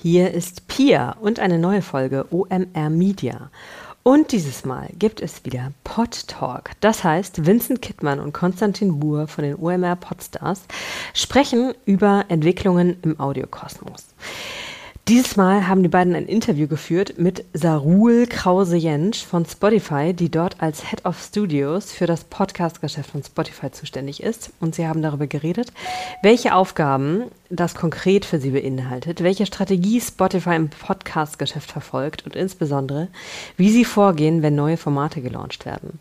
Hier ist Pia und eine neue Folge OMR Media. Und dieses Mal gibt es wieder Pod Talk. Das heißt, Vincent Kittmann und Konstantin Buhr von den OMR Podstars sprechen über Entwicklungen im Audiokosmos. Dieses Mal haben die beiden ein Interview geführt mit Sarul Krause-Jentsch von Spotify, die dort als Head of Studios für das Podcast-Geschäft von Spotify zuständig ist. Und sie haben darüber geredet, welche Aufgaben das konkret für sie beinhaltet, welche Strategie Spotify im Podcast-Geschäft verfolgt und insbesondere, wie sie vorgehen, wenn neue Formate gelauncht werden.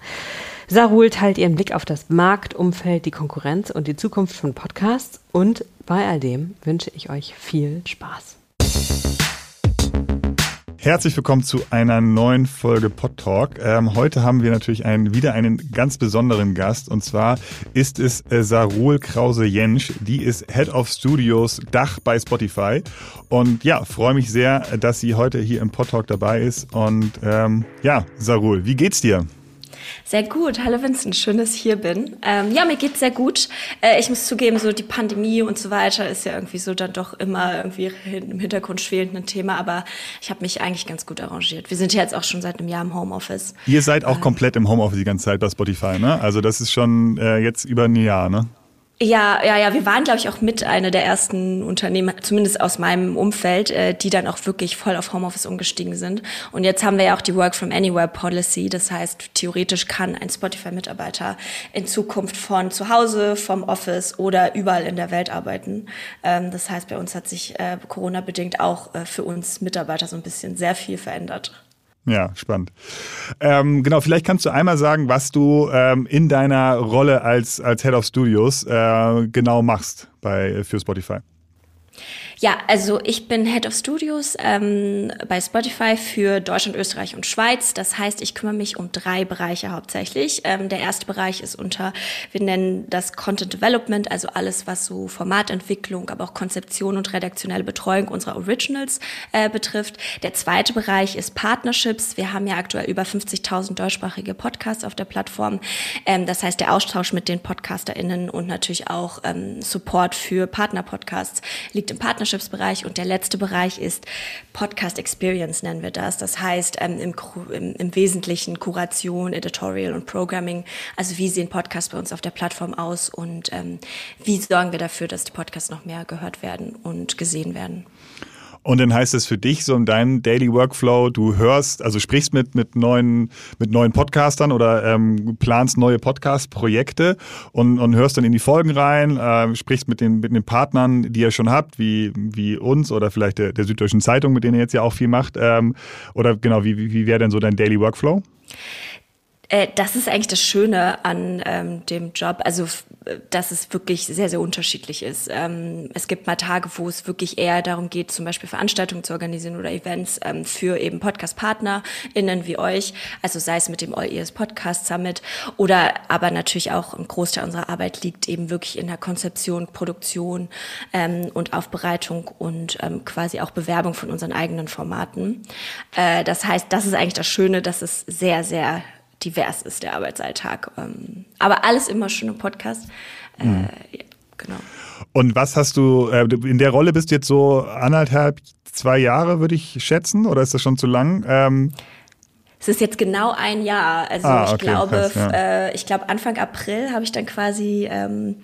Sarul teilt ihren Blick auf das Marktumfeld, die Konkurrenz und die Zukunft von Podcasts. Und bei all dem wünsche ich euch viel Spaß. Herzlich willkommen zu einer neuen Folge Pod Talk. Ähm, heute haben wir natürlich einen, wieder einen ganz besonderen Gast und zwar ist es äh, Sarul Krause-Jentsch. Die ist Head of Studios Dach bei Spotify und ja, freue mich sehr, dass sie heute hier im Pod Talk dabei ist und ähm, ja, Sarul, wie geht's dir? Sehr gut. Hallo Vincent, schön, dass ich hier bin. Ähm, ja, mir geht's sehr gut. Äh, ich muss zugeben, so die Pandemie und so weiter ist ja irgendwie so dann doch immer irgendwie im Hintergrund schwelend ein Thema, aber ich habe mich eigentlich ganz gut arrangiert. Wir sind ja jetzt auch schon seit einem Jahr im Homeoffice. Ihr seid auch ähm, komplett im Homeoffice die ganze Zeit bei Spotify, ne? Also das ist schon äh, jetzt über ein Jahr, ne? Ja, ja, ja, wir waren, glaube ich, auch mit einer der ersten Unternehmen, zumindest aus meinem Umfeld, äh, die dann auch wirklich voll auf Homeoffice umgestiegen sind. Und jetzt haben wir ja auch die Work from Anywhere Policy. Das heißt, theoretisch kann ein Spotify-Mitarbeiter in Zukunft von zu Hause, vom Office oder überall in der Welt arbeiten. Ähm, das heißt, bei uns hat sich äh, Corona-bedingt auch äh, für uns Mitarbeiter so ein bisschen sehr viel verändert. Ja, spannend. Ähm, genau, vielleicht kannst du einmal sagen, was du ähm, in deiner Rolle als, als Head of Studios äh, genau machst bei, für Spotify. Ja, also ich bin Head of Studios ähm, bei Spotify für Deutschland, Österreich und Schweiz. Das heißt, ich kümmere mich um drei Bereiche hauptsächlich. Ähm, der erste Bereich ist unter, wir nennen das Content Development, also alles, was so Formatentwicklung, aber auch Konzeption und redaktionelle Betreuung unserer Originals äh, betrifft. Der zweite Bereich ist Partnerships. Wir haben ja aktuell über 50.000 deutschsprachige Podcasts auf der Plattform. Ähm, das heißt, der Austausch mit den PodcasterInnen und natürlich auch ähm, Support für Partnerpodcasts liegt im Partnership Partnerships-Bereich und der letzte Bereich ist Podcast Experience, nennen wir das. Das heißt ähm, im, im, im, Wesentlichen Kuration, Editorial und Programming. Also wie sehen Podcasts bei uns auf der Plattform aus und ähm, wie sorgen wir dafür, dass die Podcasts noch mehr gehört werden und gesehen werden. Und dann heißt es für dich so in deinem Daily Workflow, du hörst, also sprichst mit, mit, neuen, mit neuen Podcastern oder ähm, planst neue Podcast-Projekte und, und hörst dann in die Folgen rein, äh, sprichst mit den, mit den Partnern, die ihr schon habt, wie, wie uns oder vielleicht der, der Süddeutschen Zeitung, mit denen ihr jetzt ja auch viel macht. Ähm, oder genau, wie, wie, wie wäre denn so dein Daily Workflow? Äh, das ist eigentlich das Schöne an ähm, dem Job, also dass es wirklich sehr, sehr unterschiedlich ist. Ähm, es gibt mal Tage, wo es wirklich eher darum geht, zum Beispiel Veranstaltungen zu organisieren oder Events ähm, für eben Podcast-PartnerInnen wie euch, also sei es mit dem All Ears Podcast Summit oder aber natürlich auch ein Großteil unserer Arbeit liegt eben wirklich in der Konzeption, Produktion ähm, und Aufbereitung und ähm, quasi auch Bewerbung von unseren eigenen Formaten. Äh, das heißt, das ist eigentlich das Schöne, dass es sehr, sehr divers ist, der Arbeitsalltag. Ähm, aber alles immer schön im Podcast. Äh, mhm. ja, genau. Und was hast du, äh, in der Rolle bist du jetzt so anderthalb, zwei Jahre, würde ich schätzen, oder ist das schon zu lang? Ähm es ist jetzt genau ein Jahr. Also ah, okay, ich glaube, krass, ja. äh, ich glaube Anfang April habe ich dann quasi ähm,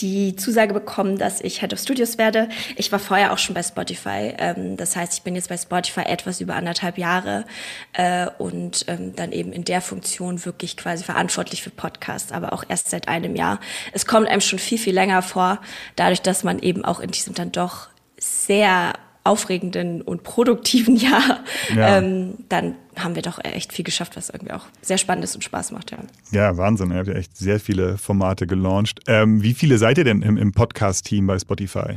die Zusage bekommen, dass ich Head of Studios werde. Ich war vorher auch schon bei Spotify. Ähm, das heißt, ich bin jetzt bei Spotify etwas über anderthalb Jahre äh, und ähm, dann eben in der Funktion wirklich quasi verantwortlich für Podcasts, aber auch erst seit einem Jahr. Es kommt einem schon viel, viel länger vor, dadurch, dass man eben auch in diesem dann doch sehr aufregenden und produktiven Jahr, ja. ähm, dann haben wir doch echt viel geschafft, was irgendwie auch sehr spannend ist und Spaß macht. Ja, ja Wahnsinn. Ihr habt ja echt sehr viele Formate gelauncht. Ähm, wie viele seid ihr denn im, im Podcast-Team bei Spotify?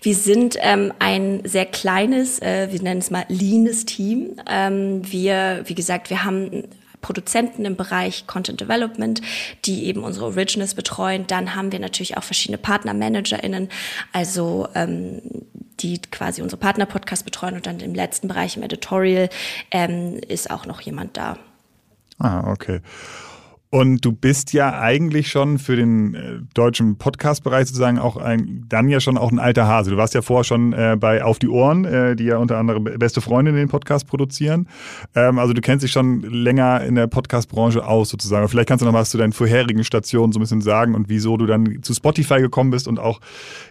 Wir sind ähm, ein sehr kleines, äh, wir nennen es mal leanes Team. Ähm, wir, wie gesagt, wir haben Produzenten im Bereich Content Development, die eben unsere Originals betreuen. Dann haben wir natürlich auch verschiedene PartnermanagerInnen, also ähm, die quasi unsere Partner-Podcast betreuen und dann im letzten Bereich im Editorial ähm, ist auch noch jemand da. Ah, okay. Und du bist ja eigentlich schon für den äh, deutschen Podcast-Bereich sozusagen auch ein, dann ja schon auch ein alter Hase. Du warst ja vorher schon äh, bei Auf die Ohren, äh, die ja unter anderem beste Freunde in den Podcast produzieren. Ähm, also du kennst dich schon länger in der Podcast-Branche aus sozusagen. Vielleicht kannst du noch was zu deinen vorherigen Stationen so ein bisschen sagen und wieso du dann zu Spotify gekommen bist und auch,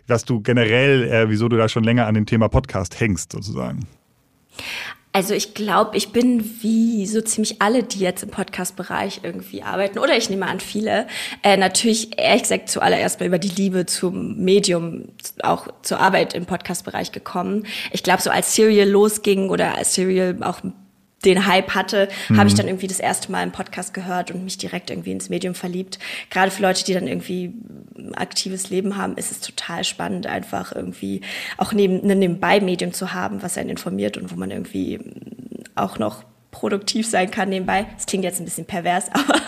was du generell, äh, wieso du da schon länger an dem Thema Podcast hängst sozusagen. Also ich glaube, ich bin wie so ziemlich alle, die jetzt im Podcast-Bereich irgendwie arbeiten, oder ich nehme an viele, äh, natürlich ehrlich gesagt zuallererst mal über die Liebe zum Medium, auch zur Arbeit im Podcast-Bereich gekommen. Ich glaube, so als Serial losging oder als Serial auch den Hype hatte, mhm. habe ich dann irgendwie das erste Mal im Podcast gehört und mich direkt irgendwie ins Medium verliebt. Gerade für Leute, die dann irgendwie ein aktives Leben haben, ist es total spannend, einfach irgendwie auch neben, ein Nebenbei-Medium zu haben, was einen informiert und wo man irgendwie auch noch produktiv sein kann nebenbei. Das klingt jetzt ein bisschen pervers, aber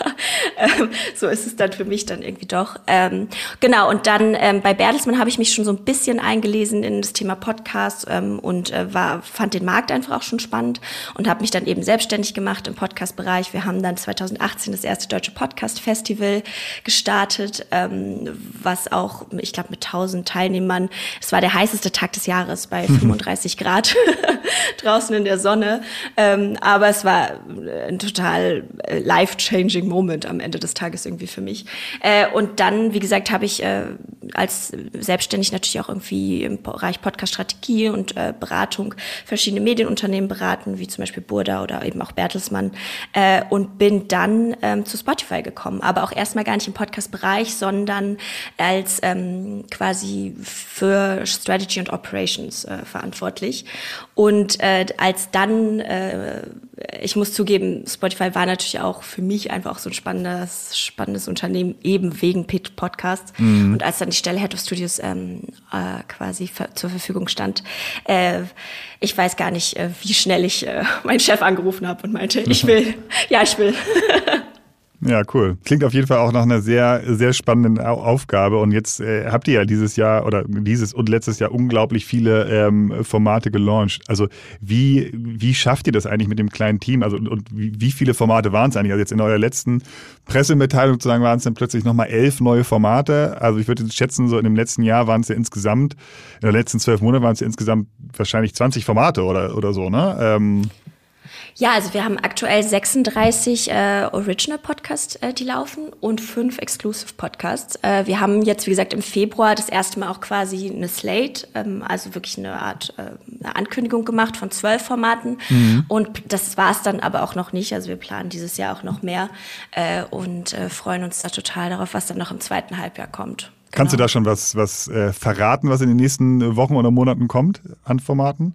so ist es dann für mich dann irgendwie doch. Ähm, genau, und dann ähm, bei Bertelsmann habe ich mich schon so ein bisschen eingelesen in das Thema Podcast ähm, und äh, war, fand den Markt einfach auch schon spannend und habe mich dann eben selbstständig gemacht im Podcast-Bereich. Wir haben dann 2018 das erste deutsche Podcast-Festival gestartet, ähm, was auch, ich glaube, mit 1000 Teilnehmern, es war der heißeste Tag des Jahres bei 35 Grad draußen in der Sonne. Ähm, aber es war ein total äh, life-changing Moment am Ende des Tages irgendwie für mich. Äh, und dann, wie gesagt, habe ich äh, als selbstständig natürlich auch irgendwie im Bereich Podcast-Strategie und äh, Beratung verschiedene Medienunternehmen beraten, wie zum Beispiel Burda oder eben auch Bertelsmann äh, und bin dann ähm, zu Spotify gekommen, aber auch erstmal gar nicht im Podcast-Bereich, sondern als ähm, quasi für Strategy und Operations äh, verantwortlich. Und äh, als dann äh, ich muss zugeben, Spotify war natürlich auch für mich einfach auch so ein spannendes, spannendes Unternehmen, eben wegen Pit Podcasts. Mhm. Und als dann die Stelle Head of Studios ähm, äh, quasi zur Verfügung stand, äh, ich weiß gar nicht, äh, wie schnell ich äh, meinen Chef angerufen habe und meinte, ich will, ja, ich will. Ja, cool. Klingt auf jeden Fall auch nach einer sehr, sehr spannenden Aufgabe. Und jetzt äh, habt ihr ja dieses Jahr oder dieses und letztes Jahr unglaublich viele ähm, Formate gelauncht. Also wie, wie schafft ihr das eigentlich mit dem kleinen Team? Also und, und wie, viele Formate waren es eigentlich? Also jetzt in eurer letzten Pressemitteilung sozusagen waren es dann plötzlich nochmal elf neue Formate. Also ich würde schätzen, so in dem letzten Jahr waren es ja insgesamt, in den letzten zwölf Monaten waren es ja insgesamt wahrscheinlich 20 Formate oder, oder so, ne? Ähm, ja, also wir haben aktuell 36 äh, Original Podcasts, äh, die laufen und fünf Exclusive Podcasts. Äh, wir haben jetzt, wie gesagt, im Februar das erste Mal auch quasi eine Slate, ähm, also wirklich eine Art äh, eine Ankündigung gemacht von zwölf Formaten. Mhm. Und das war es dann aber auch noch nicht. Also wir planen dieses Jahr auch noch mehr äh, und äh, freuen uns da total darauf, was dann noch im zweiten Halbjahr kommt. Kannst du genau. da schon was, was äh, verraten, was in den nächsten Wochen oder Monaten kommt an Formaten?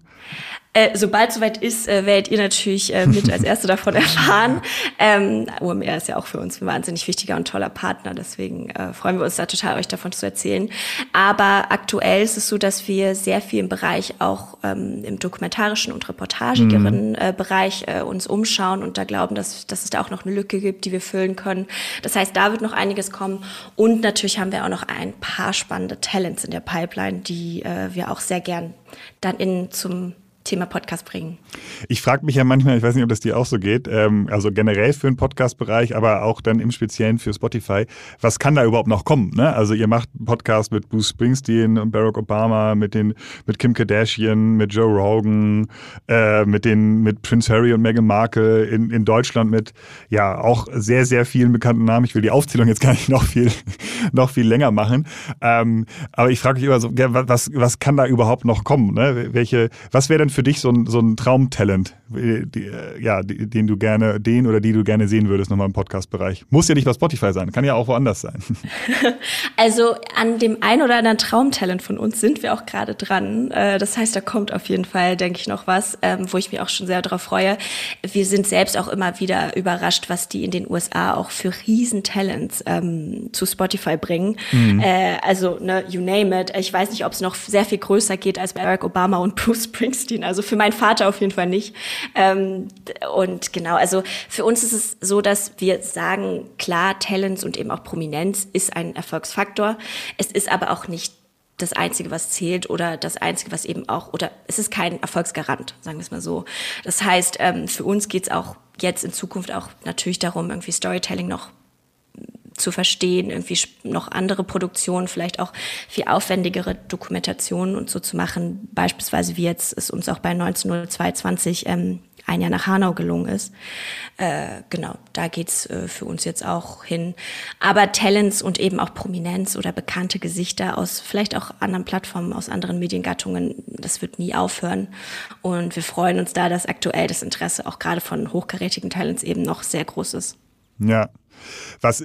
Äh, sobald soweit ist, äh, werdet ihr natürlich äh, mit als Erste davon erfahren. Ähm, OMR ist ja auch für uns ein wahnsinnig wichtiger und toller Partner, deswegen äh, freuen wir uns da total, euch davon zu erzählen. Aber aktuell ist es so, dass wir sehr viel im Bereich auch ähm, im dokumentarischen und reportagigeren mhm. äh, Bereich äh, uns umschauen und da glauben, dass, dass es da auch noch eine Lücke gibt, die wir füllen können. Das heißt, da wird noch einiges kommen und natürlich haben wir auch noch ein paar spannende Talents in der Pipeline, die äh, wir auch sehr gern dann in zum Thema Podcast bringen. Ich frage mich ja manchmal, ich weiß nicht, ob das dir auch so geht, ähm, also generell für den Podcast-Bereich, aber auch dann im Speziellen für Spotify, was kann da überhaupt noch kommen? Ne? Also ihr macht Podcast mit Bruce Springsteen und Barack Obama, mit den mit Kim Kardashian, mit Joe Rogan, äh, mit den mit Prince Harry und Meghan Markle in, in Deutschland mit ja auch sehr sehr vielen bekannten Namen. Ich will die Aufzählung jetzt gar nicht noch viel noch viel länger machen, ähm, aber ich frage mich immer so, was was kann da überhaupt noch kommen? Ne? Welche was wäre denn für dich so ein, so ein Traumtalent, die, ja, den du gerne, den oder die du gerne sehen würdest nochmal im Podcast-Bereich? Muss ja nicht bei Spotify sein, kann ja auch woanders sein. Also an dem ein oder anderen Traumtalent von uns sind wir auch gerade dran. Äh, das heißt, da kommt auf jeden Fall, denke ich, noch was, ähm, wo ich mich auch schon sehr darauf freue. Wir sind selbst auch immer wieder überrascht, was die in den USA auch für Riesentalents ähm, zu Spotify bringen. Mhm. Äh, also, ne, you name it. Ich weiß nicht, ob es noch sehr viel größer geht als Barack Obama und Bruce Springsteen. Also für meinen Vater auf jeden Fall nicht. Ähm, und genau, also für uns ist es so, dass wir sagen, klar, Talents und eben auch Prominenz ist ein Erfolgsfaktor. Es ist aber auch nicht das Einzige, was zählt oder das Einzige, was eben auch, oder es ist kein Erfolgsgarant, sagen wir es mal so. Das heißt, ähm, für uns geht es auch jetzt in Zukunft auch natürlich darum, irgendwie Storytelling noch zu verstehen, irgendwie noch andere Produktionen, vielleicht auch viel aufwendigere Dokumentationen und so zu machen. Beispielsweise wie jetzt es uns auch bei 190220 ähm, ein Jahr nach Hanau gelungen ist. Äh, genau, da geht's äh, für uns jetzt auch hin. Aber Talents und eben auch Prominenz oder bekannte Gesichter aus vielleicht auch anderen Plattformen, aus anderen Mediengattungen, das wird nie aufhören. Und wir freuen uns da, dass aktuell das Interesse auch gerade von hochkarätigen Talents eben noch sehr groß ist. Ja, was,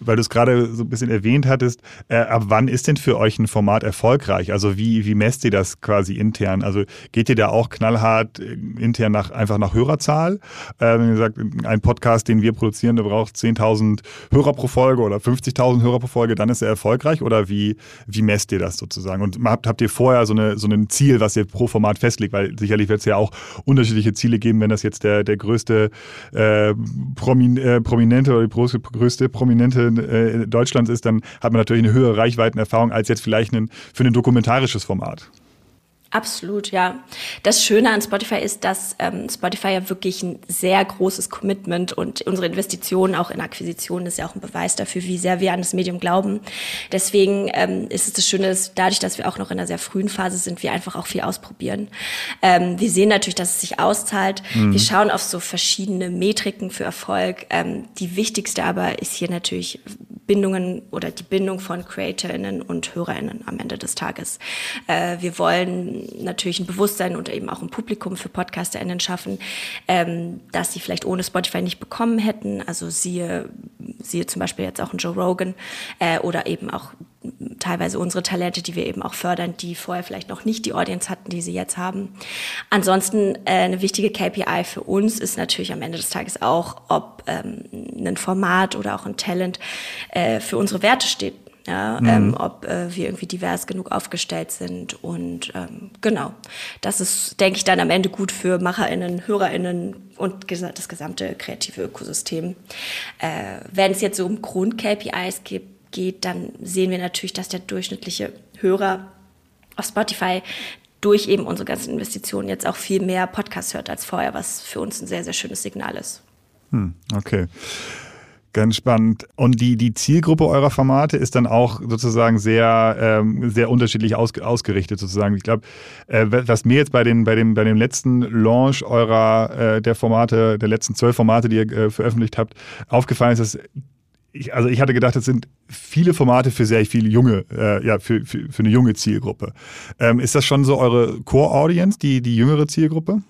weil du es gerade so ein bisschen erwähnt hattest, äh, ab wann ist denn für euch ein Format erfolgreich? Also wie, wie messt ihr das quasi intern? Also geht ihr da auch knallhart äh, intern nach, einfach nach Hörerzahl? Äh, wenn ihr sagt, ein Podcast, den wir produzieren, der braucht 10.000 Hörer pro Folge oder 50.000 Hörer pro Folge, dann ist er erfolgreich? Oder wie, wie messt ihr das sozusagen? Und habt, habt ihr vorher so, eine, so ein Ziel, was ihr pro Format festlegt? Weil sicherlich wird es ja auch unterschiedliche Ziele geben, wenn das jetzt der, der größte äh, Promin, äh, Prominente oder die größte, größte Prominente äh, Deutschlands ist, dann hat man natürlich eine höhere Reichweitenerfahrung als jetzt vielleicht ein, für ein dokumentarisches Format. Absolut, ja. Das Schöne an Spotify ist, dass ähm, Spotify ja wirklich ein sehr großes Commitment und unsere Investitionen auch in Akquisitionen ist ja auch ein Beweis dafür, wie sehr wir an das Medium glauben. Deswegen ähm, ist es das Schöne, dass dadurch, dass wir auch noch in einer sehr frühen Phase sind, wir einfach auch viel ausprobieren. Ähm, wir sehen natürlich, dass es sich auszahlt. Mhm. Wir schauen auf so verschiedene Metriken für Erfolg. Ähm, die wichtigste aber ist hier natürlich Bindungen oder die Bindung von CreatorInnen und HörerInnen am Ende des Tages. Äh, wir wollen natürlich ein Bewusstsein und eben auch ein Publikum für PodcasterInnen schaffen, ähm, dass sie vielleicht ohne Spotify nicht bekommen hätten. Also siehe, siehe zum Beispiel jetzt auch ein Joe Rogan äh, oder eben auch teilweise unsere Talente, die wir eben auch fördern, die vorher vielleicht noch nicht die Audience hatten, die sie jetzt haben. Ansonsten äh, eine wichtige KPI für uns ist natürlich am Ende des Tages auch, ob ähm, ein Format oder auch ein Talent äh, für unsere Werte steht. Ja, mhm. ähm, ob äh, wir irgendwie divers genug aufgestellt sind und ähm, genau, das ist, denke ich, dann am Ende gut für MacherInnen, HörerInnen und das gesamte kreative Ökosystem. Äh, wenn es jetzt so um Grund-KPIs gibt, geht, dann sehen wir natürlich, dass der durchschnittliche Hörer auf Spotify durch eben unsere ganzen Investitionen jetzt auch viel mehr Podcasts hört als vorher, was für uns ein sehr, sehr schönes Signal ist. Hm, okay. Ganz spannend. Und die, die Zielgruppe eurer Formate ist dann auch sozusagen sehr, ähm, sehr unterschiedlich aus, ausgerichtet sozusagen. Ich glaube, äh, was mir jetzt bei, den, bei, dem, bei dem letzten Launch eurer, äh, der Formate, der letzten zwölf Formate, die ihr äh, veröffentlicht habt, aufgefallen ist, dass ich, also ich hatte gedacht, das sind viele Formate für sehr viele junge, äh, ja, für, für, für, eine junge Zielgruppe. Ähm, ist das schon so eure Core-Audience, die, die jüngere Zielgruppe?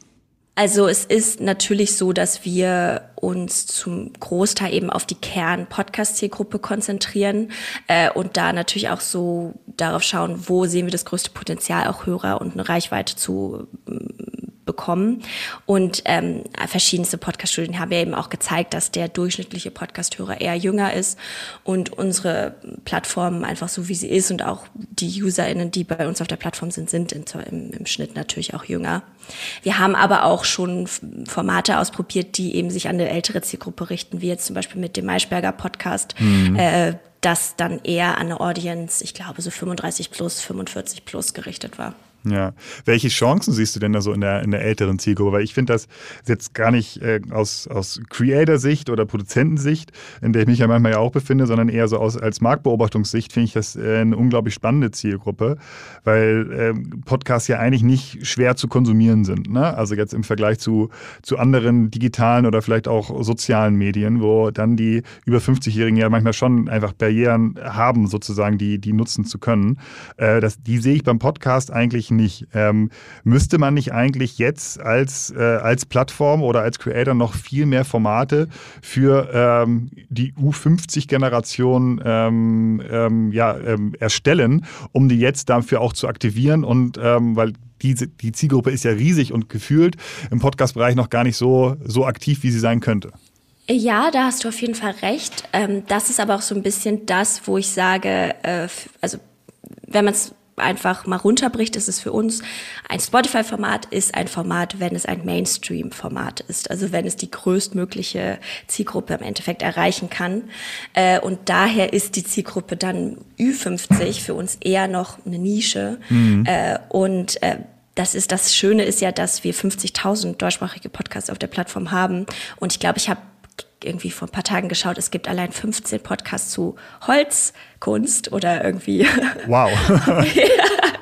Also es ist natürlich so, dass wir uns zum Großteil eben auf die Kern-Podcast-Zielgruppe konzentrieren äh, und da natürlich auch so darauf schauen, wo sehen wir das größte Potenzial, auch Hörer und eine Reichweite zu bekommen. Und ähm, verschiedenste Podcast-Studien haben ja eben auch gezeigt, dass der durchschnittliche Podcast-Hörer eher jünger ist und unsere Plattform einfach so wie sie ist und auch die UserInnen, die bei uns auf der Plattform sind, sind im, im Schnitt natürlich auch jünger. Wir haben aber auch schon Formate ausprobiert, die eben sich an eine ältere Zielgruppe richten, wie jetzt zum Beispiel mit dem Maischberger Podcast. Mhm. Äh, das dann eher an eine Audience, ich glaube so 35 plus, 45 plus gerichtet war. Ja. Welche Chancen siehst du denn da so in der, in der älteren Zielgruppe? Weil ich finde das jetzt gar nicht äh, aus, aus Creator-Sicht oder Produzentensicht, in der ich mich ja manchmal ja auch befinde, sondern eher so aus, als Marktbeobachtungssicht finde ich das äh, eine unglaublich spannende Zielgruppe, weil äh, Podcasts ja eigentlich nicht schwer zu konsumieren sind. Ne? Also jetzt im Vergleich zu, zu anderen digitalen oder vielleicht auch sozialen Medien, wo dann die über 50-Jährigen ja manchmal schon einfach Barrieren haben, sozusagen, die, die nutzen zu können. Äh, das, die sehe ich beim Podcast eigentlich nicht. Ähm, müsste man nicht eigentlich jetzt als, äh, als Plattform oder als Creator noch viel mehr Formate für ähm, die U50-Generation ähm, ähm, ja, ähm, erstellen, um die jetzt dafür auch zu aktivieren und ähm, weil diese, die Zielgruppe ist ja riesig und gefühlt im Podcast-Bereich noch gar nicht so, so aktiv, wie sie sein könnte. Ja, da hast du auf jeden Fall recht. Das ist aber auch so ein bisschen das, wo ich sage, äh, also wenn man es einfach mal runterbricht, ist es für uns ein Spotify-Format ist ein Format, wenn es ein Mainstream-Format ist, also wenn es die größtmögliche Zielgruppe im Endeffekt erreichen kann. Äh, und daher ist die Zielgruppe dann Ü50 für uns eher noch eine Nische. Mhm. Äh, und äh, das ist das Schöne ist ja, dass wir 50.000 deutschsprachige Podcasts auf der Plattform haben. Und ich glaube, ich habe irgendwie vor ein paar Tagen geschaut, es gibt allein 15 Podcasts zu Holzkunst oder irgendwie. Wow. ja.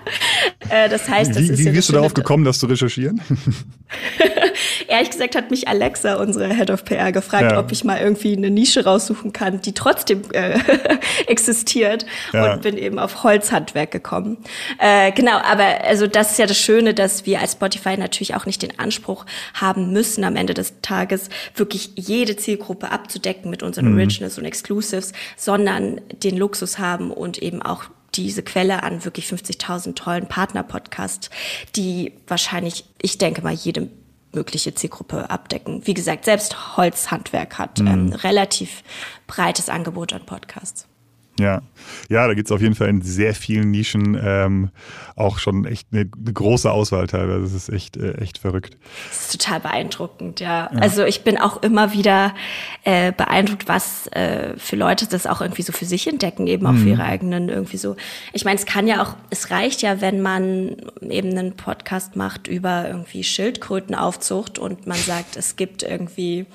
Äh, das heißt, das wie, ist wie bist du darauf gekommen, das zu recherchieren? Ehrlich gesagt hat mich Alexa, unsere Head of PR, gefragt, Ja. ob ich mal irgendwie eine Nische raussuchen kann, die trotzdem äh, existiert Ja. und bin eben auf Holzhandwerk gekommen. Äh, genau, aber also das ist ja das Schöne, dass wir als Spotify natürlich auch nicht den Anspruch haben müssen, am Ende des Tages wirklich jede Zielgruppe abzudecken mit unseren Originals und Exclusives, sondern den Luxus haben und eben auch diese Quelle an wirklich 50.000 tollen Partner-Podcasts, die wahrscheinlich, ich denke mal, jede mögliche Zielgruppe abdecken. Wie gesagt, selbst Holzhandwerk hat ähm, relativ breites Angebot an Podcasts. Ja, ja, da gibt's auf jeden Fall in sehr vielen Nischen ähm, auch schon echt eine, eine große Auswahl teilweise. Das ist echt, äh, echt verrückt. Das ist total beeindruckend, ja. Also ich bin auch immer wieder äh, beeindruckt, was äh, für Leute das auch irgendwie so für sich entdecken, eben auch für ihre eigenen irgendwie so. Ich meine, es kann ja auch, es reicht ja, wenn man eben einen Podcast macht über irgendwie Schildkrötenaufzucht und man sagt, es gibt irgendwie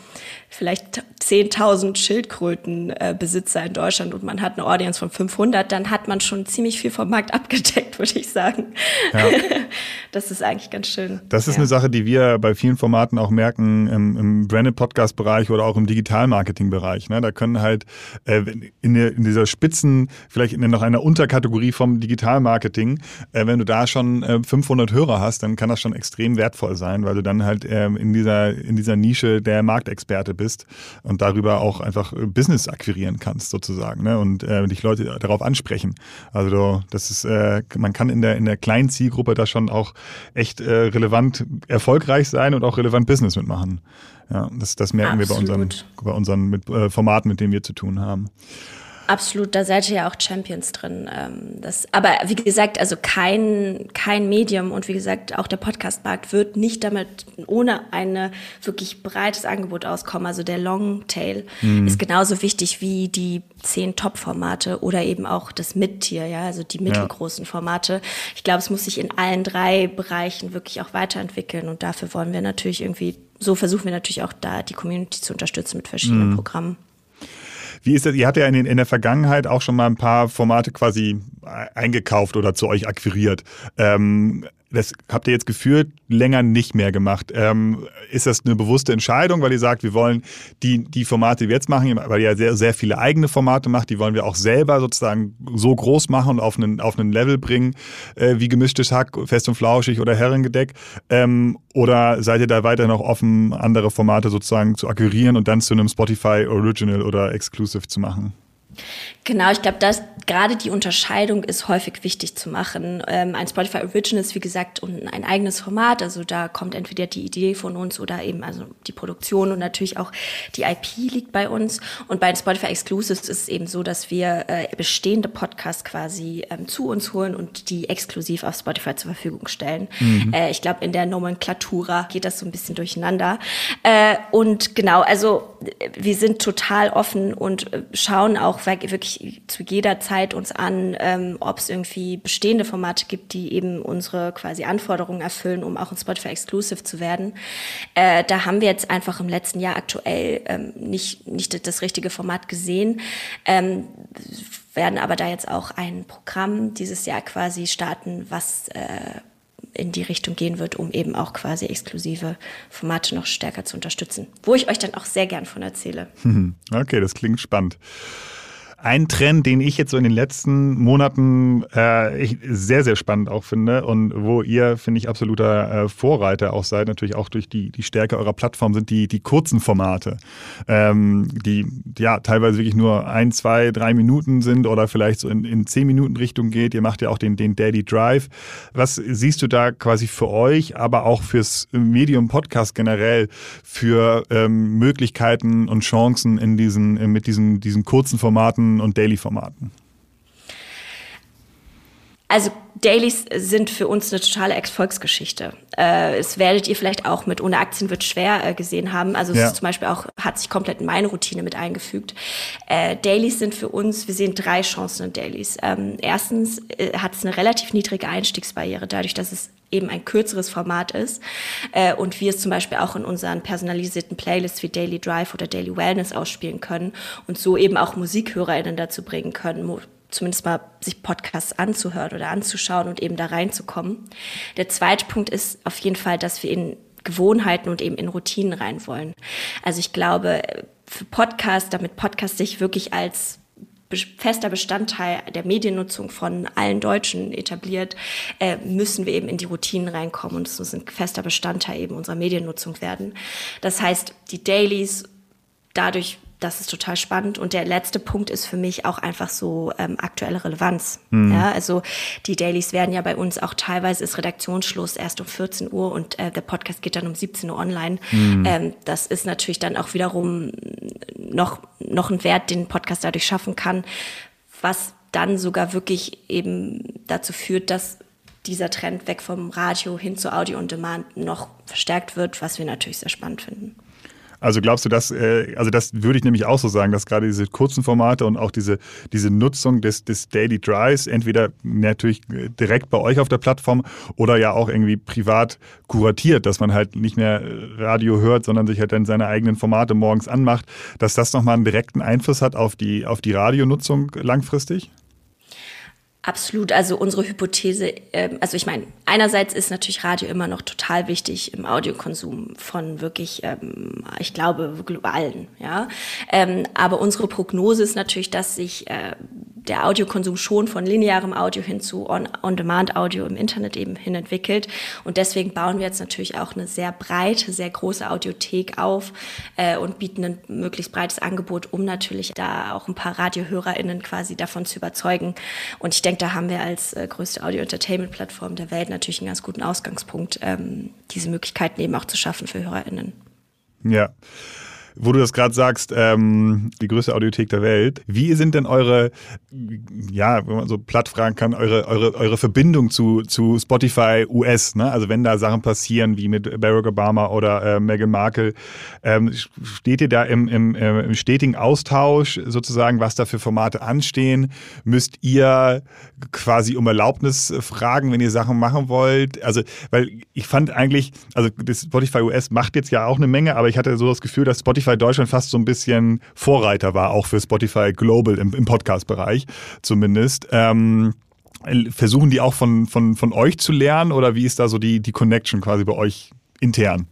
vielleicht 10.000 Schildkrötenbesitzer Besitzer in Deutschland und man hat eine Audience von 500, dann hat man schon ziemlich viel vom Markt abgedeckt, würde ich sagen. Das ist eigentlich ganz schön. Das ist ja. eine Sache, die wir bei vielen Formaten auch merken im, im Branded-Podcast-Bereich oder auch im Digital-Marketing-Bereich. Ne? Da können halt äh, in, der, in dieser Spitzen, vielleicht in noch einer Unterkategorie vom Digital-Marketing, äh, wenn du da schon äh, 500 Hörer hast, dann kann das schon extrem wertvoll sein, weil du dann halt ähm, in, dieser, in dieser Nische der Marktexperte bist und darüber auch einfach äh, Business akquirieren kannst sozusagen ne? und äh, dich Leute darauf ansprechen. Also das ist, äh, man kann in der, in der kleinen Zielgruppe da schon auch echt äh, relevant erfolgreich sein und auch relevant Business mitmachen. Ja, das, das merken wir bei unseren, Absolut. bei unseren mit, äh, Formaten, mit denen wir zu tun haben. Absolut, da seid ihr ja auch Champions drin. Ähm, das, aber wie gesagt, also kein, kein Medium und wie gesagt, auch der Podcastmarkt wird nicht damit ohne ein wirklich breites Angebot auskommen. Also der Longtail ist genauso wichtig wie die zehn Top-Formate oder eben auch das Mid-Tier, ja, also die mittelgroßen Formate. Ich glaube, es muss sich in allen drei Bereichen wirklich auch weiterentwickeln und dafür wollen wir natürlich irgendwie, so versuchen wir natürlich auch da die Community zu unterstützen mit verschiedenen Programmen. Wie ist das? Ihr habt ja in, den, in der Vergangenheit auch schon mal ein paar Formate quasi eingekauft oder zu euch akquiriert. Ähm, das habt ihr jetzt gefühlt länger nicht mehr gemacht. Ähm, ist das eine bewusste Entscheidung, weil ihr sagt, wir wollen die, die Formate, die wir jetzt machen, weil ihr ja sehr, sehr viele eigene Formate macht, die wollen wir auch selber sozusagen so groß machen und auf einen, auf einen Level bringen, äh, wie gemischtes Hack, fest und flauschig oder Herrengedeck? Ähm, oder seid ihr da weiter noch offen, andere Formate sozusagen zu akquirieren und dann zu einem Spotify Original oder Exclusive zu machen? Genau, ich glaube, dass gerade die Unterscheidung ist häufig wichtig zu machen. Ähm, ein Spotify Original ist, wie gesagt, ein eigenes Format. Also da kommt entweder die Idee von uns oder eben also die Produktion und natürlich auch die IP liegt bei uns. Und bei Spotify Exclusives ist es eben so, dass wir äh, bestehende Podcasts quasi ähm, zu uns holen und die exklusiv auf Spotify zur Verfügung stellen. Äh, ich glaube, in der Nomenklatura geht das so ein bisschen durcheinander. Äh, und genau, also äh, wir sind total offen und äh, schauen auch wir- wirklich zu jeder Zeit uns an, ähm, ob es irgendwie bestehende Formate gibt, die eben unsere quasi Anforderungen erfüllen, um auch ein Spotify Exclusive zu werden. Äh, da haben wir jetzt einfach im letzten Jahr aktuell ähm, nicht, nicht das richtige Format gesehen. Ähm, werden aber da jetzt auch ein Programm dieses Jahr quasi starten, was äh, in die Richtung gehen wird, um eben auch quasi exklusive Formate noch stärker zu unterstützen. Wo ich euch dann auch sehr gern von erzähle. Okay, das klingt spannend. Ein Trend, den ich jetzt so in den letzten Monaten äh, ich sehr, sehr spannend auch finde und wo ihr, finde ich, absoluter äh, Vorreiter auch seid, natürlich auch durch die, die Stärke eurer Plattform, sind die, die kurzen Formate, ähm, die ja teilweise wirklich nur ein, zwei, drei Minuten sind oder vielleicht so in, in zehn Minuten Richtung geht. Ihr macht ja auch den, den Daily Drive. Was siehst du da quasi für euch, aber auch fürs Medium Podcast generell für ähm, Möglichkeiten und Chancen in diesen, mit diesen, diesen kurzen Formaten und Daily-Formaten? Also Dailies sind für uns eine totale Erfolgsgeschichte. Äh, es werdet ihr vielleicht auch mit ohne Aktien wird schwer äh, gesehen haben. Also ja. es ist zum Beispiel auch hat sich komplett in meine Routine mit eingefügt. Äh, Dailies sind für uns, wir sehen drei Chancen in Dailies. Ähm, erstens äh, hat es eine relativ niedrige Einstiegsbarriere, dadurch, dass es eben ein kürzeres Format ist äh, und wir es zum Beispiel auch in unseren personalisierten Playlists wie Daily Drive oder Daily Wellness ausspielen können und so eben auch MusikhörerInnen dazu bringen können, zumindest mal sich Podcasts anzuhören oder anzuschauen und eben da reinzukommen. Der zweite Punkt ist auf jeden Fall, dass wir in Gewohnheiten und eben in Routinen rein wollen. Also ich glaube, für Podcasts, damit Podcast sich wirklich als fester Bestandteil der Mediennutzung von allen Deutschen etabliert, äh, müssen wir eben in die Routinen reinkommen und es muss ein fester Bestandteil eben unserer Mediennutzung werden. Das heißt, die Dailies dadurch das ist total spannend. Und der letzte Punkt ist für mich auch einfach so ähm, aktuelle Relevanz. Mhm. Ja, also die Dailies werden ja bei uns auch teilweise ist Redaktionsschluss erst um 14 Uhr und äh, der Podcast geht dann um 17 Uhr online. Mhm. Ähm, das ist natürlich dann auch wiederum noch, noch ein Wert, den Podcast dadurch schaffen kann, was dann sogar wirklich eben dazu führt, dass dieser Trend weg vom Radio hin zu Audio on Demand noch verstärkt wird, was wir natürlich sehr spannend finden. Also glaubst du, dass, äh, also das würde ich nämlich auch so sagen, dass gerade diese kurzen Formate und auch diese, diese Nutzung des, des Daily Drives, entweder natürlich direkt bei euch auf der Plattform oder ja auch irgendwie privat kuratiert, dass man halt nicht mehr Radio hört, sondern sich halt dann seine eigenen Formate morgens anmacht, dass das nochmal einen direkten Einfluss hat auf die, auf die Radionutzung langfristig? Absolut. Also unsere Hypothese, ähm, also ich meine, einerseits ist natürlich Radio immer noch total wichtig im Audiokonsum von wirklich, ähm, ich glaube, globalen, ja. Ähm, aber unsere Prognose ist natürlich, dass sich äh, der Audiokonsum schon von linearem Audio hin zu On-Demand-Audio im Internet eben hin entwickelt. Und deswegen bauen wir jetzt natürlich auch eine sehr breite, sehr große Audiothek auf äh, und bieten ein möglichst breites Angebot, um natürlich da auch ein paar RadiohörerInnen quasi davon zu überzeugen. Und ich denke, da haben wir als äh, größte Audio-Entertainment-Plattform der Welt natürlich einen ganz guten Ausgangspunkt, ähm, diese Möglichkeiten eben auch zu schaffen für HörerInnen. Ja. Wo du das gerade sagst, ähm, die größte Audiothek der Welt. Wie sind denn eure, ja, wenn man so platt fragen kann, eure, eure, eure Verbindung zu, zu Spotify US? Ne? Also wenn da Sachen passieren wie mit Barack Obama oder äh, Meghan Markle, ähm, steht ihr da im, im, äh, im stetigen Austausch sozusagen, was da für Formate anstehen? Müsst ihr quasi um Erlaubnis fragen, wenn ihr Sachen machen wollt? Also, weil ich fand eigentlich, also das Spotify US macht jetzt ja auch eine Menge, aber ich hatte so das Gefühl, dass Spotify Spotify Deutschland fast so ein bisschen Vorreiter war, auch für Spotify Global im, im Podcast-Bereich zumindest. Ähm, versuchen die auch von, von, von euch zu lernen oder wie ist da so die, die Connection quasi bei euch intern?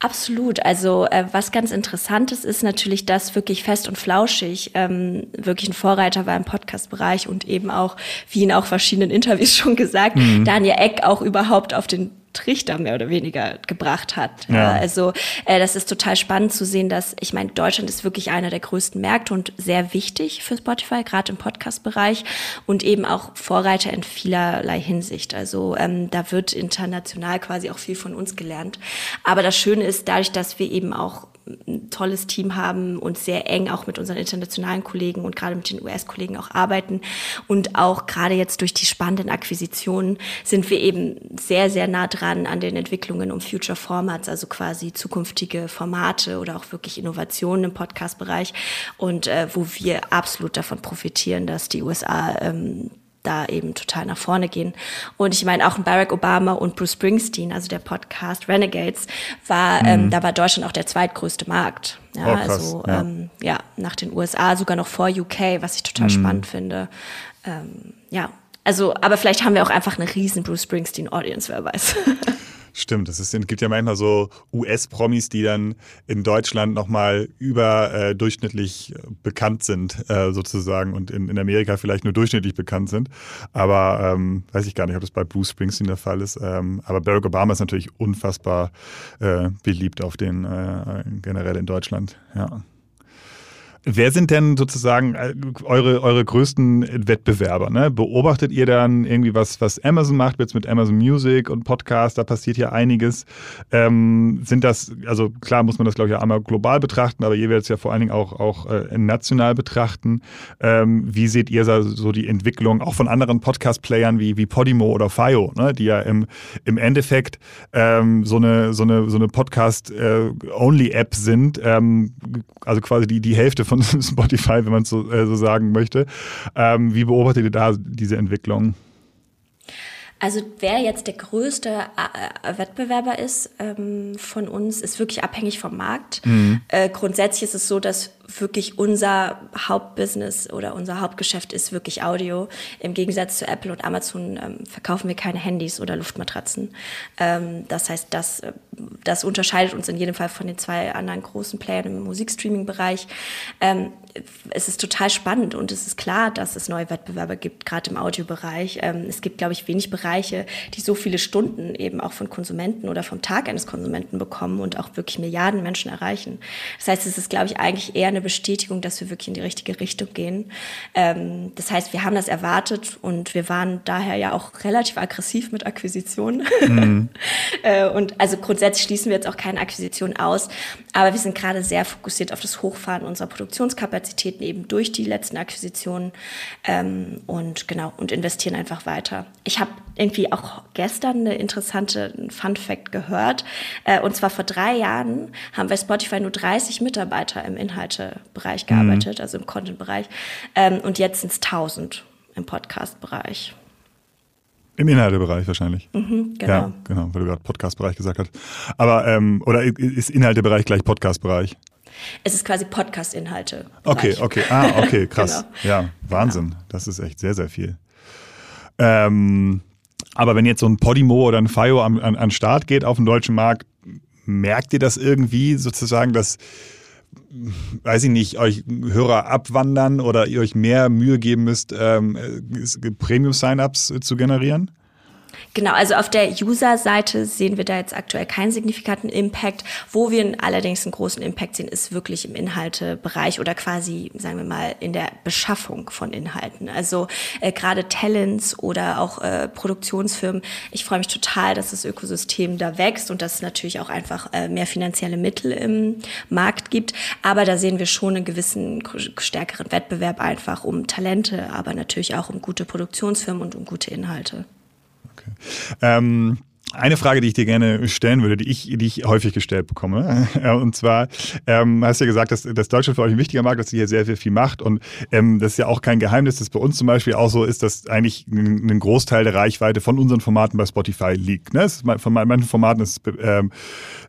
Absolut. Also äh, was ganz Interessantes ist natürlich, dass wirklich fest und flauschig ähm, wirklich ein Vorreiter war im Podcast-Bereich und eben auch, wie in auch verschiedenen Interviews schon gesagt, mhm. Daniel Eck auch überhaupt auf den Trichter mehr oder weniger gebracht hat. Ja. Also äh, das ist total spannend zu sehen, dass ich meine, Deutschland ist wirklich einer der größten Märkte und sehr wichtig für Spotify, gerade im Podcast-Bereich und eben auch Vorreiter in vielerlei Hinsicht. Also ähm, da wird international quasi auch viel von uns gelernt. Aber das Schöne ist, dadurch, dass wir eben auch ein tolles Team haben und sehr eng auch mit unseren internationalen Kollegen und gerade mit den US-Kollegen auch arbeiten. Und auch gerade jetzt durch die spannenden Akquisitionen sind wir eben sehr, sehr nah dran an den Entwicklungen um Future Formats, also quasi zukünftige Formate oder auch wirklich Innovationen im Podcast-Bereich und äh, wo wir absolut davon profitieren, dass die USA ähm, da eben total nach vorne gehen. Und ich meine, auch Barack Obama und Bruce Springsteen, also der Podcast Renegades, war, mhm. ähm, da war Deutschland auch der zweitgrößte Markt. Ja, oh, also ja. Ähm, ja. nach den USA sogar noch vor UK, was ich total mhm. spannend finde. Ähm, ja, also, aber vielleicht haben wir auch einfach eine riesen Bruce Springsteen Audience, wer weiß. Stimmt, es gibt ja manchmal so US-Promis, die dann in Deutschland nochmal überdurchschnittlich äh, bekannt sind, äh, sozusagen, und in, in Amerika vielleicht nur durchschnittlich bekannt sind. Aber ähm, weiß ich gar nicht, ob das bei Bruce Springsteen der Fall ist. Ähm, aber Barack Obama ist natürlich unfassbar äh, beliebt auf den äh, generell in Deutschland, ja. Wer sind denn sozusagen äh, eure, eure größten Wettbewerber? Ne? Beobachtet ihr dann irgendwie was, was Amazon macht, jetzt mit Amazon Music und Podcast, da passiert ja einiges. Ähm, sind das, also klar muss man das, glaube ich, ja einmal global betrachten, aber ihr werdet es ja vor allen Dingen auch, auch äh, national betrachten. Ähm, wie seht ihr so die Entwicklung auch von anderen Podcast-Playern wie, wie Podimo oder Fio, ne? die ja im, im Endeffekt ähm, so eine, so eine, so eine Podcast-Only-App äh, sind, ähm, also quasi die, die Hälfte von von Spotify, wenn man es so, äh, so sagen möchte. Ähm, wie beobachtet ihr da diese Entwicklung? Also wer jetzt der größte äh, Wettbewerber ist ähm, von uns, ist wirklich abhängig vom Markt. Mhm. Äh, grundsätzlich ist es so, dass wirklich unser Hauptbusiness oder unser Hauptgeschäft ist wirklich Audio. Im Gegensatz zu Apple und Amazon ähm, verkaufen wir keine Handys oder Luftmatratzen. Ähm, das heißt, das, äh, das unterscheidet uns in jedem Fall von den zwei anderen großen Playern im Musikstreaming-Bereich. Ähm, es ist total spannend und es ist klar, dass es neue Wettbewerber gibt, gerade im Audiobereich. Ähm, es gibt, glaube ich, wenig Bereiche, die so viele Stunden eben auch von Konsumenten oder vom Tag eines Konsumenten bekommen und auch wirklich Milliarden Menschen erreichen. Das heißt, es ist, glaube ich, eigentlich eher eine eine Bestätigung, dass wir wirklich in die richtige Richtung gehen. Ähm, das heißt, wir haben das erwartet und wir waren daher ja auch relativ aggressiv mit Akquisitionen. Mhm. äh, und also grundsätzlich schließen wir jetzt auch keine Akquisition aus, aber wir sind gerade sehr fokussiert auf das Hochfahren unserer Produktionskapazitäten eben durch die letzten Akquisitionen ähm, und genau und investieren einfach weiter. Ich habe irgendwie auch gestern eine interessante Fun Fact gehört äh, und zwar vor drei Jahren haben wir Spotify nur 30 Mitarbeiter im Inhalte Bereich gearbeitet, mhm. also im Content-Bereich. Ähm, und jetzt sind es 1000 im Podcast-Bereich. Im Inhaltebereich wahrscheinlich. Mhm, genau. Ja, genau, weil du gerade Podcast-Bereich gesagt hast. Aber, ähm, oder ist Inhaltebereich gleich Podcast-Bereich? Es ist quasi Podcast-Inhalte. Okay, okay. Ah, okay, krass. genau. Ja, Wahnsinn. Genau. Das ist echt sehr, sehr viel. Ähm, aber wenn jetzt so ein Podimo oder ein Fio an, an, an Start geht auf dem deutschen Markt, merkt ihr das irgendwie sozusagen, dass weiß ich nicht, euch Hörer abwandern oder ihr euch mehr Mühe geben müsst, ähm, äh, Premium-Sign-ups zu generieren? Genau, also auf der User-Seite sehen wir da jetzt aktuell keinen signifikanten Impact. Wo wir allerdings einen großen Impact sehen, ist wirklich im Inhaltebereich oder quasi, sagen wir mal, in der Beschaffung von Inhalten. Also äh, gerade Talents oder auch äh, Produktionsfirmen. Ich freue mich total, dass das Ökosystem da wächst und dass es natürlich auch einfach äh, mehr finanzielle Mittel im Markt gibt. Aber da sehen wir schon einen gewissen stärkeren Wettbewerb einfach um Talente, aber natürlich auch um gute Produktionsfirmen und um gute Inhalte. Ähm, eine Frage, die ich dir gerne stellen würde, die ich, die ich häufig gestellt bekomme. Und zwar, ähm, hast du ja gesagt, dass, dass Deutschland für euch ein wichtiger Markt, dass ihr hier sehr, sehr viel macht. Und ähm, das ist ja auch kein Geheimnis, dass bei uns zum Beispiel auch so ist, dass eigentlich ein, Großteil der Reichweite von unseren Formaten bei Spotify liegt. Ne? Ist, von manchen Formaten ist es ähm,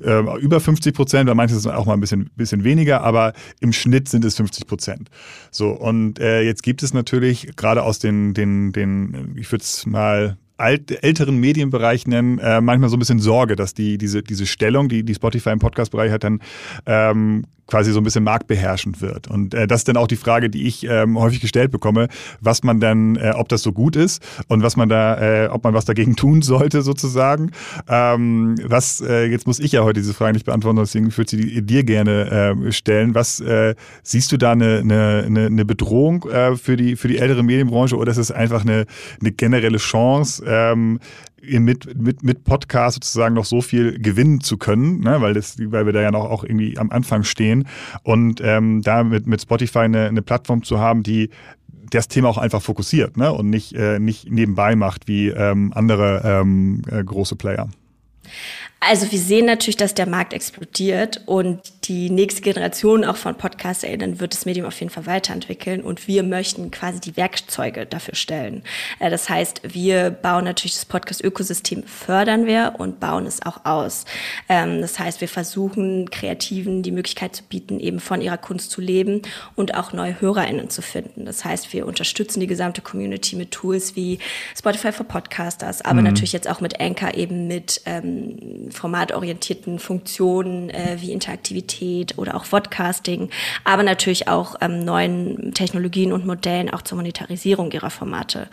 äh, über 50 Prozent, bei manchen ist es auch mal ein bisschen, bisschen weniger, aber im Schnitt sind es 50 Prozent. So, und äh, jetzt gibt es natürlich gerade aus den, den, den ich würde es mal alt, älteren Medienbereich nennen, äh, manchmal so ein bisschen Sorge, dass die, diese, diese Stellung, die, die Spotify im Podcast-Bereich hat, dann ähm, quasi so ein bisschen marktbeherrschend wird. Und äh, das ist dann auch die Frage, die ich ähm, häufig gestellt bekomme, was man dann, äh, ob das so gut ist und was man da, äh, ob man was dagegen tun sollte sozusagen. Ähm, was, äh, jetzt muss ich ja heute diese Frage nicht beantworten, deswegen würde sie dir gerne äh, stellen. Was äh, siehst du da eine, eine, eine Bedrohung äh, für die für die ältere Medienbranche oder ist es einfach eine, eine generelle Chance, ähm, mit, mit, mit Podcast sozusagen noch so viel gewinnen zu können, ne? weil, das, weil wir da ja noch auch irgendwie am Anfang stehen. Und ähm, da mit, mit Spotify eine, eine Plattform zu haben, die das Thema auch einfach fokussiert ne? und nicht, äh, nicht nebenbei macht wie ähm, andere ähm, äh, große Player. Also wir sehen natürlich, dass der Markt explodiert und die nächste Generation auch von PodcasterInnen wird das Medium auf jeden Fall weiterentwickeln und wir möchten quasi die Werkzeuge dafür stellen. Äh, das heißt, wir bauen natürlich das Podcast-Ökosystem, fördern wir und bauen es auch aus. Ähm, das heißt, wir versuchen Kreativen die Möglichkeit zu bieten, eben von ihrer Kunst zu leben und auch neue HörerInnen zu finden. Das heißt, wir unterstützen die gesamte Community mit Tools wie Spotify for Podcasters, aber mhm. natürlich jetzt auch mit Anchor eben mit ähm, formatorientierten Funktionen äh, wie Interaktivität oder auch Vodcasting, aber natürlich auch ähm, neuen Technologien und Modellen auch zur Monetarisierung ihrer Formate.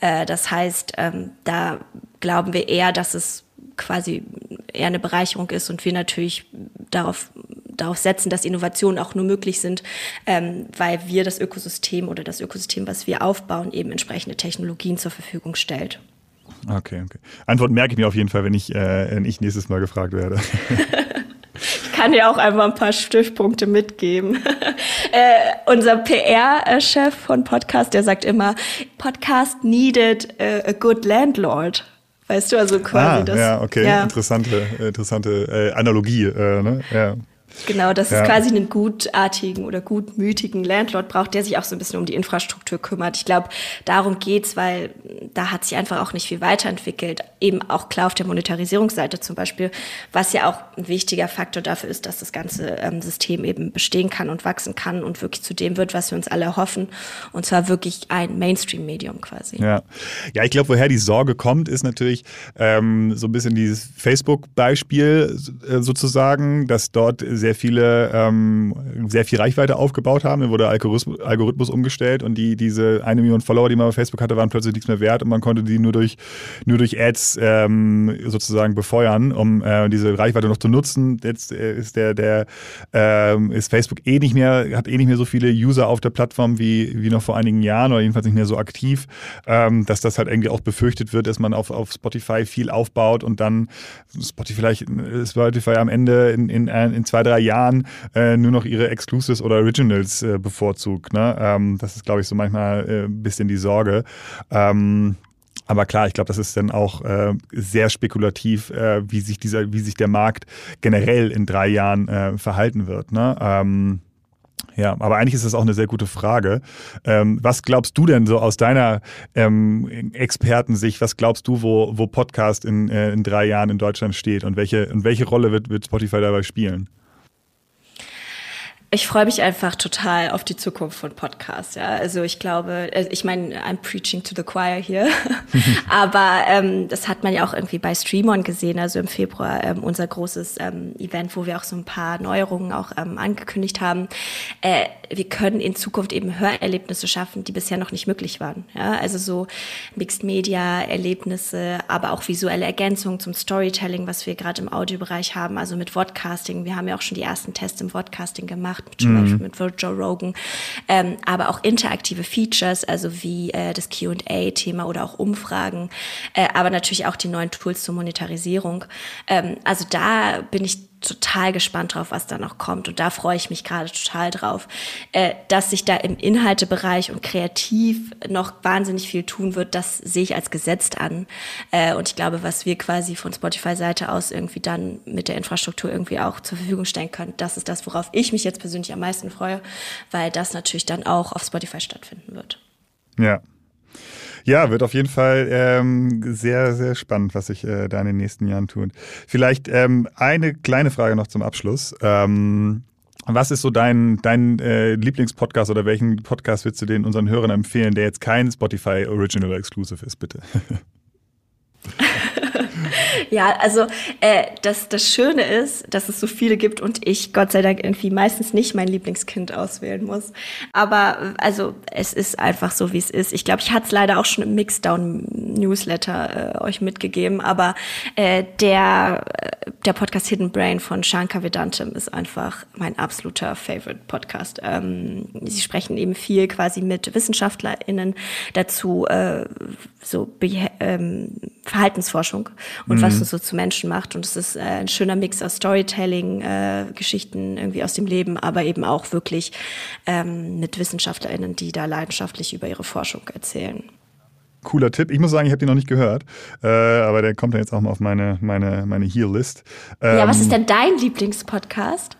Äh, das heißt, ähm, da glauben wir eher, dass es quasi eher eine Bereicherung ist und wir natürlich darauf darauf setzen, dass Innovationen auch nur möglich sind, ähm, weil wir das Ökosystem oder das Ökosystem, was wir aufbauen, eben entsprechende Technologien zur Verfügung stellt. Okay, okay. Antwort merke ich mir auf jeden Fall, wenn ich, äh, wenn ich nächstes Mal gefragt werde. ich kann dir auch einfach ein paar Stichpunkte mitgeben. äh, unser PR-Chef von Podcast, der sagt immer, Podcast needed a good landlord. Weißt du, also quasi ah, das. Ja, okay, ja. interessante, interessante äh, Analogie. Äh, ne? ja. Genau, dass ja. es quasi einen gutartigen oder gutmütigen Landlord braucht, der sich auch so ein bisschen um die Infrastruktur kümmert. Ich glaube, darum geht's, weil da hat sich einfach auch nicht viel weiterentwickelt. Eben auch klar auf der Monetarisierungsseite zum Beispiel, was ja auch ein wichtiger Faktor dafür ist, dass das ganze ähm, System eben bestehen kann und wachsen kann und wirklich zu dem wird, was wir uns alle erhoffen. Und zwar wirklich ein Mainstream-Medium quasi. Ja, ja ich glaube, woher die Sorge kommt, ist natürlich ähm, so ein bisschen dieses Facebook-Beispiel äh, sozusagen, dass dort sehr viele, ähm, sehr viel Reichweite aufgebaut haben. Dann wurde der Algorithmus, Algorithmus umgestellt und die, diese eine Million Follower, die man auf Facebook hatte, waren plötzlich nichts mehr wert und man konnte die nur durch, nur durch Ads ähm, sozusagen befeuern, um äh, diese Reichweite noch zu nutzen. Jetzt äh, ist der, der ähm, ist Facebook eh nicht mehr, hat eh nicht mehr so viele User auf der Plattform wie, wie noch vor einigen Jahren oder jedenfalls nicht mehr so aktiv, ähm, dass das halt irgendwie auch befürchtet wird, dass man auf, auf Spotify viel aufbaut und dann Spotify vielleicht Spotify am Ende in, in, in zwei, drei Jahren äh, nur noch ihre Exclusives oder Originals äh, bevorzugt. Ne? Ähm, das ist, glaube ich, so manchmal äh, ein bisschen die Sorge. Ähm, aber klar, ich glaube, das ist dann auch äh, sehr spekulativ, äh, wie sich dieser, wie sich der Markt generell in drei Jahren äh, verhalten wird. Ne? Ähm, ja, aber eigentlich ist das auch eine sehr gute Frage. Ähm, was glaubst du denn so aus deiner ähm, Expertensicht, was glaubst du, wo, wo Podcast in, äh, in drei Jahren in Deutschland steht und welche, und welche Rolle wird, wird Spotify dabei spielen? Ich freue mich einfach total auf die Zukunft von Podcasts. Ja, also ich glaube, äh, ich meine, I'm preaching to the choir hier, aber ähm, das hat man ja auch irgendwie bei Streamon gesehen. Also im Februar ähm, unser großes ähm, Event, wo wir auch so ein paar Neuerungen auch ähm, angekündigt haben. Äh, wir können in Zukunft eben Hörerlebnisse schaffen, die bisher noch nicht möglich waren. Ja, also so Mixed Media Erlebnisse, aber auch visuelle Ergänzungen zum Storytelling, was wir gerade im Audiobereich haben. Also mit Vodcasting. Wir haben ja auch schon die ersten Tests im Vodcasting gemacht gemacht, zum mhm. Beispiel mit Joe Rogan, ähm, aber auch interaktive Features, also wie äh, das Q&A-Thema oder auch Umfragen, äh, aber natürlich auch die neuen Tools zur Monetarisierung. Ähm, also da bin ich total gespannt drauf, was da noch kommt. Und da freue ich mich gerade total drauf, äh, dass sich da im Inhaltebereich und kreativ noch wahnsinnig viel tun wird. Das sehe ich als gesetzt an. Äh, und ich glaube, was wir quasi von Spotify-Seite aus irgendwie dann mit der Infrastruktur irgendwie auch zur Verfügung stellen können, das ist das, worauf ich mich jetzt persönlich am meisten freue, weil das natürlich dann auch auf Spotify stattfinden wird. Ja, ja, wird auf jeden Fall ähm, sehr, sehr spannend, was sich äh, da in den nächsten Jahren tut. Vielleicht ähm, eine kleine Frage noch zum Abschluss. Ähm, was ist so dein, dein äh, Lieblingspodcast oder welchen Podcast würdest du den unseren Hörern empfehlen, der jetzt kein Spotify Original Exclusive ist, bitte? ja, also äh, das, das Schöne ist, dass es so viele gibt und ich Gott sei Dank irgendwie meistens nicht mein Lieblingskind auswählen muss. Aber also es ist einfach so, wie es ist. Ich glaube, ich hatte es leider auch schon im Mixdown-Newsletter äh, euch mitgegeben, aber äh, der, äh, der Podcast Hidden Brain von Shankar Vedantam ist einfach mein absoluter Favorite Podcast. Ähm, sie sprechen eben viel quasi mit WissenschaftlerInnen dazu, äh, so ähm, Verhaltensforschung und mhm. was uns so zu Menschen macht. Und es ist äh, ein schöner Mix aus Storytelling, äh, Geschichten irgendwie aus dem Leben, aber eben auch wirklich ähm, mit WissenschaftlerInnen, die da leidenschaftlich über ihre Forschung erzählen. Cooler Tipp. Ich muss sagen, ich habe den noch nicht gehört, äh, aber der kommt dann jetzt auch mal auf meine, meine, meine Heal-List. Ähm, ja, was ist ähm, denn dein Lieblingspodcast?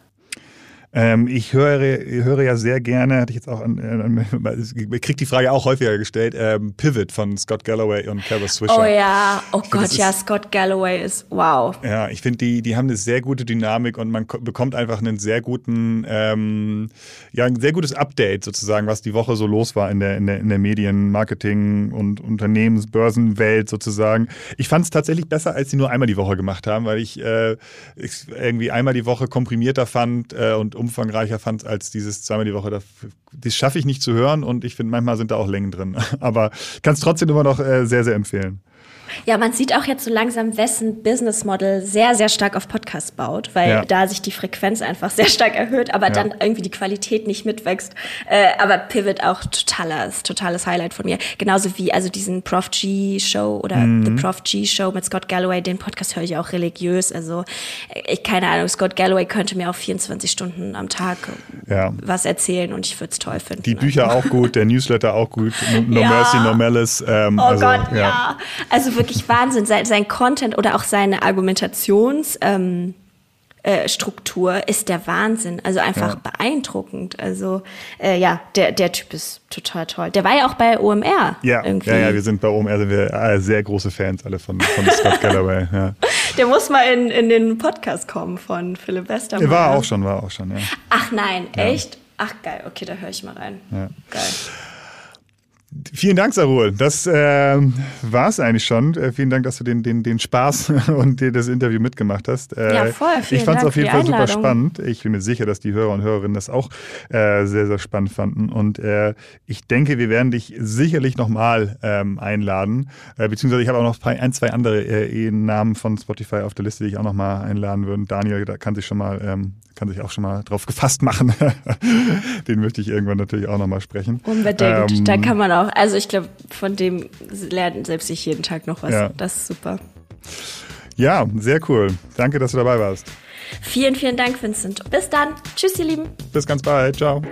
Ähm, ich höre, höre ja sehr gerne, hatte ich jetzt auch an, an ich die Frage auch häufiger gestellt, ähm, Pivot von Scott Galloway und Kara Swisher. Oh ja, oh find, Gott, ja, ist, Scott Galloway ist wow. Ja, ich finde, die, die haben eine sehr gute Dynamik und man bekommt einfach einen sehr guten, ähm, ja, ein sehr gutes Update sozusagen, was die Woche so los war in der, in der, in der Medien-, Marketing- und Unternehmensbörsenwelt sozusagen. Ich fand es tatsächlich besser, als sie nur einmal die Woche gemacht haben, weil ich, äh, ich irgendwie einmal die Woche komprimierter fand äh, und umfangreicher fand als dieses zweimal die Woche. Das schaffe ich nicht zu hören und ich finde, manchmal sind da auch Längen drin. Aber kann es trotzdem immer noch äh, sehr, sehr empfehlen. Ja, man sieht auch jetzt so langsam, wessen Business Model sehr, sehr stark auf Podcasts baut, weil ja. da sich die Frequenz einfach sehr stark erhöht, aber ja. dann irgendwie die Qualität nicht mitwächst. Äh, aber Pivot auch totales, totales Highlight von mir. Genauso wie also diesen Prof G Show oder mhm. The Prof G Show mit Scott Galloway, den Podcast höre ich auch religiös. Also ich keine Ahnung, Scott Galloway könnte mir auch 24 Stunden am Tag ja. was erzählen und ich würde es toll finden. Die Bücher auch gut, der Newsletter auch gut, No, no Mercy, No Malice. Ähm, oh also, Gott, ja. Also wirklich Wahnsinn. Sein, sein Content oder auch seine Argumentations... Ähm, äh, ist der Wahnsinn. Also einfach ja. beeindruckend. Also äh, ja, der, der Typ ist total toll. Der war ja auch bei OMR. Ja, irgendwie. ja, ja wir sind bei OMR sind wir äh, sehr große Fans alle von, von Scott Galloway. Ja. Der muss mal in, in den Podcast kommen von Philipp Westermann. Der war auch schon, war auch schon, ja. Ach nein, echt? Ach geil, okay, da höre ich mal rein. Ja. Geil. Vielen Dank, Sarul. Das äh, war es eigentlich schon. Äh, vielen Dank, dass du den, den, den Spaß und dir das Interview mitgemacht hast. Äh, ja, voll. Vielen ich fand es auf jeden Fall super spannend. Ich bin mir sicher, dass die Hörer und Hörerinnen das auch äh, sehr, sehr spannend fanden. Und äh, ich denke, wir werden dich sicherlich nochmal ähm, einladen. Äh, beziehungsweise ich habe auch noch ein, zwei andere äh, Namen von Spotify auf der Liste, die ich auch nochmal einladen würde. Daniel, da kann sich schon mal ähm, kann sich auch schon mal drauf gefasst machen. Den möchte ich irgendwann natürlich auch nochmal sprechen. Unbedingt. Ähm, da kann man auch, also ich glaube, von dem lernt selbst ich jeden Tag noch was. Ja. Das ist super. Ja, sehr cool. Danke, dass du dabei warst. Vielen, vielen Dank, Vincent. Bis dann. Tschüss, ihr Lieben. Bis ganz bald. Ciao.